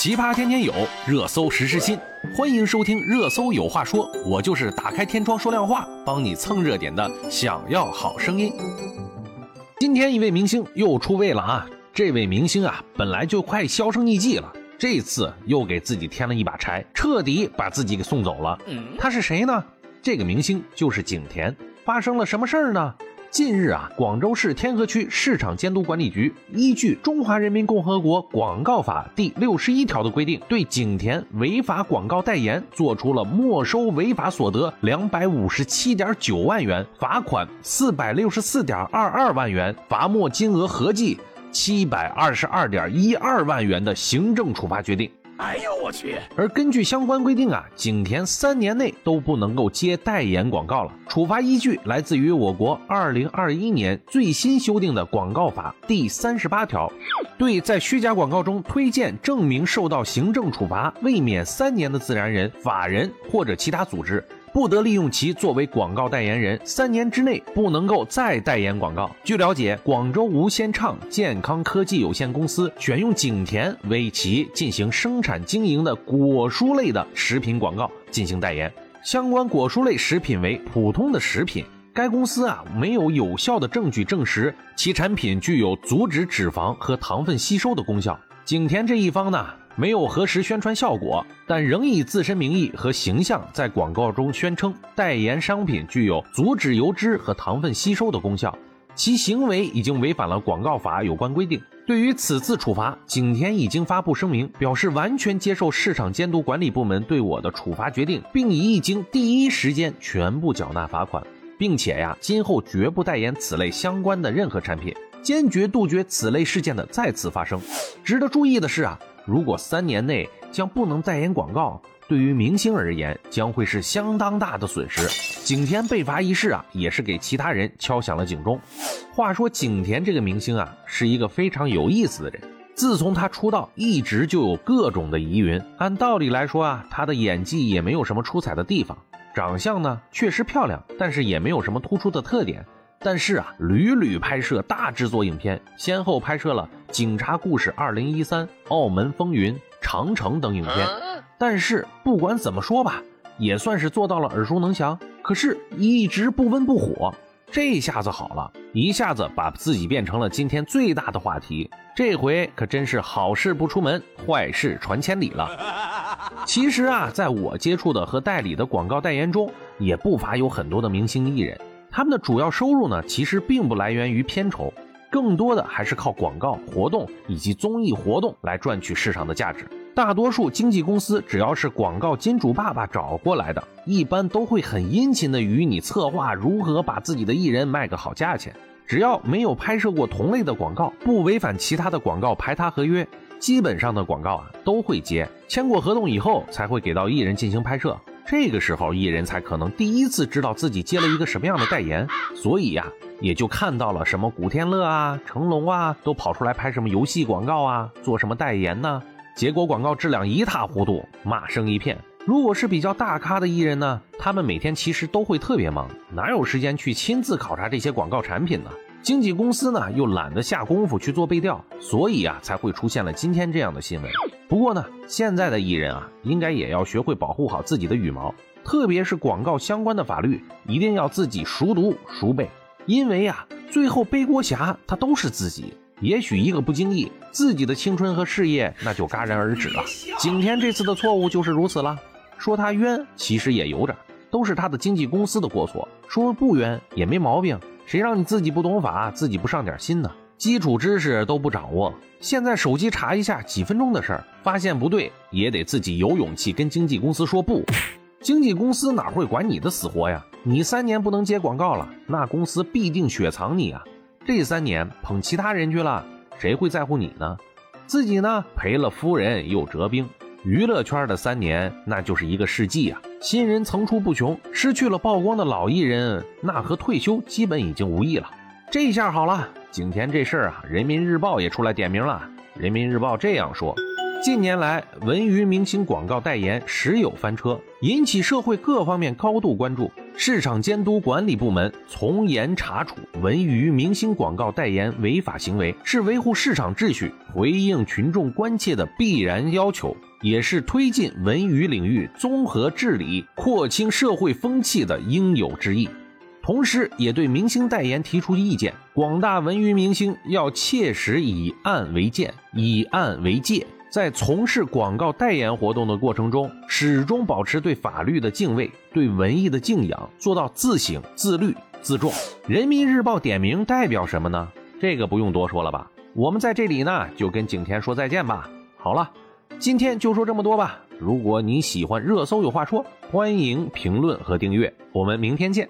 奇葩天天有，热搜时时新。欢迎收听《热搜有话说》，我就是打开天窗说亮话，帮你蹭热点的。想要好声音。今天一位明星又出位了啊！这位明星啊，本来就快销声匿迹了，这次又给自己添了一把柴，彻底把自己给送走了。他是谁呢？这个明星就是景甜。发生了什么事儿呢？近日啊，广州市天河区市场监督管理局依据《中华人民共和国广告法》第六十一条的规定，对景田违法广告代言作出了没收违法所得两百五十七点九万元，罚款四百六十四点二二万元，罚没金额合计七百二十二点一二万元的行政处罚决定。哎呦我去！而根据相关规定啊，景田三年内都不能够接代言广告了。处罚依据来自于我国二零二一年最新修订的广告法第三十八条，对在虚假广告中推荐证明受到行政处罚未免三年的自然人、法人或者其他组织。不得利用其作为广告代言人，三年之内不能够再代言广告。据了解，广州无先畅健康科技有限公司选用景甜为其进行生产经营的果蔬类的食品广告进行代言，相关果蔬类食品为普通的食品。该公司啊没有有效的证据证实其产品具有阻止脂肪和糖分吸收的功效。景甜这一方呢？没有核实宣传效果，但仍以自身名义和形象在广告中宣称代言商品具有阻止油脂和糖分吸收的功效，其行为已经违反了广告法有关规定。对于此次处罚，景甜已经发布声明，表示完全接受市场监督管理部门对我的处罚决定，并已经第一时间全部缴纳罚款，并且呀，今后绝不代言此类相关的任何产品，坚决杜绝此类事件的再次发生。值得注意的是啊。如果三年内将不能代言广告，对于明星而言将会是相当大的损失。景甜被罚一事啊，也是给其他人敲响了警钟。话说景甜这个明星啊，是一个非常有意思的人。自从她出道，一直就有各种的疑云。按道理来说啊，她的演技也没有什么出彩的地方，长相呢确实漂亮，但是也没有什么突出的特点。但是啊，屡屡拍摄大制作影片，先后拍摄了《警察故事二零一三》《澳门风云》《长城》等影片。但是不管怎么说吧，也算是做到了耳熟能详。可是，一直不温不火，这下子好了，一下子把自己变成了今天最大的话题。这回可真是好事不出门，坏事传千里了。其实啊，在我接触的和代理的广告代言中，也不乏有很多的明星艺人。他们的主要收入呢，其实并不来源于片酬，更多的还是靠广告活动以及综艺活动来赚取市场的价值。大多数经纪公司只要是广告金主爸爸找过来的，一般都会很殷勤的与你策划如何把自己的艺人卖个好价钱。只要没有拍摄过同类的广告，不违反其他的广告排他合约，基本上的广告啊都会接。签过合同以后，才会给到艺人进行拍摄。这个时候，艺人才可能第一次知道自己接了一个什么样的代言，所以呀，也就看到了什么古天乐啊、成龙啊，都跑出来拍什么游戏广告啊，做什么代言呢？结果广告质量一塌糊涂，骂声一片。如果是比较大咖的艺人呢，他们每天其实都会特别忙，哪有时间去亲自考察这些广告产品呢？经纪公司呢又懒得下功夫去做背调，所以啊，才会出现了今天这样的新闻。不过呢，现在的艺人啊，应该也要学会保护好自己的羽毛，特别是广告相关的法律，一定要自己熟读熟背。因为呀，最后背锅侠他都是自己，也许一个不经意，自己的青春和事业那就戛然而止了。景甜这次的错误就是如此了，说他冤，其实也有点，都是他的经纪公司的过错；说不冤也没毛病，谁让你自己不懂法，自己不上点心呢？基础知识都不掌握，现在手机查一下，几分钟的事儿，发现不对也得自己有勇气跟经纪公司说不。经纪公司哪会管你的死活呀？你三年不能接广告了，那公司必定雪藏你啊！这三年捧其他人去了，谁会在乎你呢？自己呢赔了夫人又折兵，娱乐圈的三年那就是一个世纪啊！新人层出不穷，失去了曝光的老艺人，那和退休基本已经无异了。这下好了。景甜这事儿啊，人民日报也出来点名了。人民日报这样说：近年来，文娱明星广告代言时有翻车，引起社会各方面高度关注。市场监督管理部门从严查处文娱明星广告代言违法行为，是维护市场秩序、回应群众关切的必然要求，也是推进文娱领域综合治理、廓清社会风气的应有之义。同时，也对明星代言提出意见：广大文娱明星要切实以案为鉴，以案为戒。在从事广告代言活动的过程中，始终保持对法律的敬畏、对文艺的敬仰，做到自省、自律、自重。人民日报点名代表什么呢？这个不用多说了吧？我们在这里呢，就跟景甜说再见吧。好了，今天就说这么多吧。如果你喜欢热搜有话说，欢迎评论和订阅。我们明天见。